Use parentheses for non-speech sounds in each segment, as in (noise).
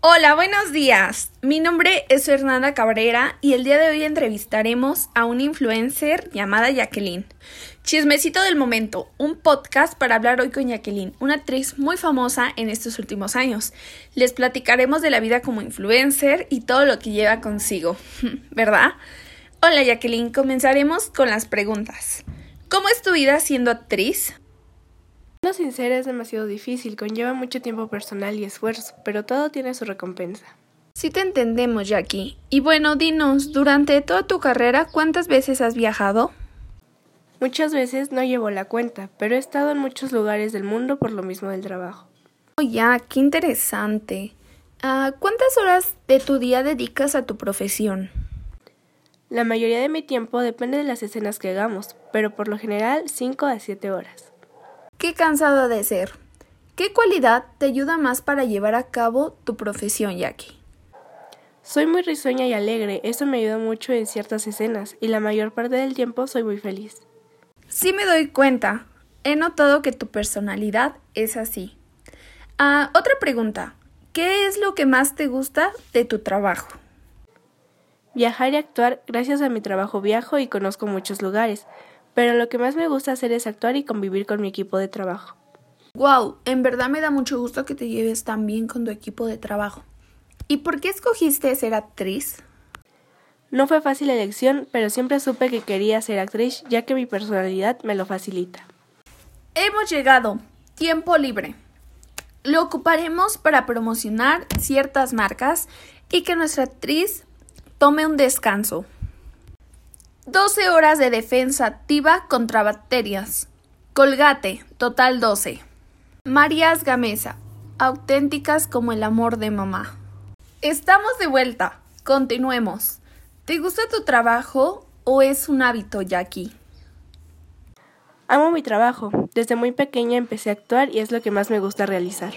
Hola, buenos días. Mi nombre es Fernanda Cabrera y el día de hoy entrevistaremos a una influencer llamada Jacqueline. Chismecito del momento, un podcast para hablar hoy con Jacqueline, una actriz muy famosa en estos últimos años. Les platicaremos de la vida como influencer y todo lo que lleva consigo, (laughs) ¿verdad? Hola Jacqueline, comenzaremos con las preguntas. ¿Cómo es tu vida siendo actriz? Siendo sincera es demasiado difícil, conlleva mucho tiempo personal y esfuerzo, pero todo tiene su recompensa. Sí te entendemos, Jackie. Y bueno, dinos, durante toda tu carrera, ¿cuántas veces has viajado? Muchas veces no llevo la cuenta, pero he estado en muchos lugares del mundo por lo mismo del trabajo. Oh, ya, qué interesante. Ah, ¿Cuántas horas de tu día dedicas a tu profesión? La mayoría de mi tiempo depende de las escenas que hagamos, pero por lo general 5 a 7 horas. Qué cansado de ser. ¿Qué cualidad te ayuda más para llevar a cabo tu profesión, Jackie? Soy muy risueña y alegre, eso me ayuda mucho en ciertas escenas y la mayor parte del tiempo soy muy feliz. Sí me doy cuenta. He notado que tu personalidad es así. Ah, otra pregunta. ¿Qué es lo que más te gusta de tu trabajo? Viajar y actuar, gracias a mi trabajo viajo y conozco muchos lugares, pero lo que más me gusta hacer es actuar y convivir con mi equipo de trabajo. Wow, en verdad me da mucho gusto que te lleves tan bien con tu equipo de trabajo. ¿Y por qué escogiste ser actriz? No fue fácil la elección, pero siempre supe que quería ser actriz ya que mi personalidad me lo facilita. Hemos llegado. Tiempo libre. Lo ocuparemos para promocionar ciertas marcas y que nuestra actriz tome un descanso. 12 horas de defensa activa contra bacterias. Colgate, total 12. Marías Gamesa, auténticas como el amor de mamá. Estamos de vuelta. Continuemos. ¿Te gusta tu trabajo o es un hábito, Jackie? Amo mi trabajo. Desde muy pequeña empecé a actuar y es lo que más me gusta realizar.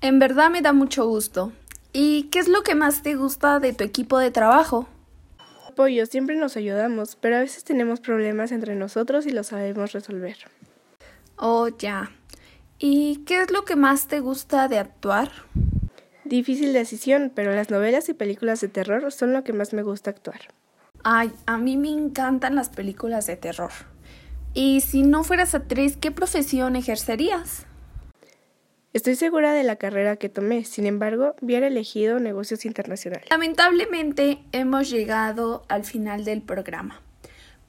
En verdad me da mucho gusto. ¿Y qué es lo que más te gusta de tu equipo de trabajo? Apoyo, siempre nos ayudamos, pero a veces tenemos problemas entre nosotros y los sabemos resolver. Oh, ya. ¿Y qué es lo que más te gusta de actuar? Difícil decisión, pero las novelas y películas de terror son lo que más me gusta actuar. Ay, a mí me encantan las películas de terror. Y si no fueras actriz, ¿qué profesión ejercerías? Estoy segura de la carrera que tomé, sin embargo, hubiera elegido negocios internacionales. Lamentablemente hemos llegado al final del programa.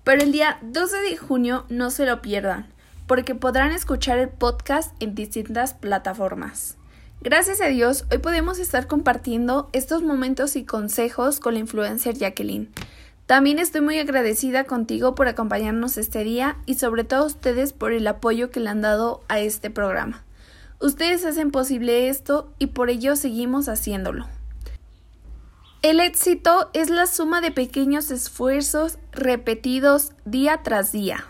Pero el día 12 de junio no se lo pierdan, porque podrán escuchar el podcast en distintas plataformas. Gracias a Dios, hoy podemos estar compartiendo estos momentos y consejos con la influencer Jacqueline. También estoy muy agradecida contigo por acompañarnos este día y sobre todo a ustedes por el apoyo que le han dado a este programa. Ustedes hacen posible esto y por ello seguimos haciéndolo. El éxito es la suma de pequeños esfuerzos repetidos día tras día.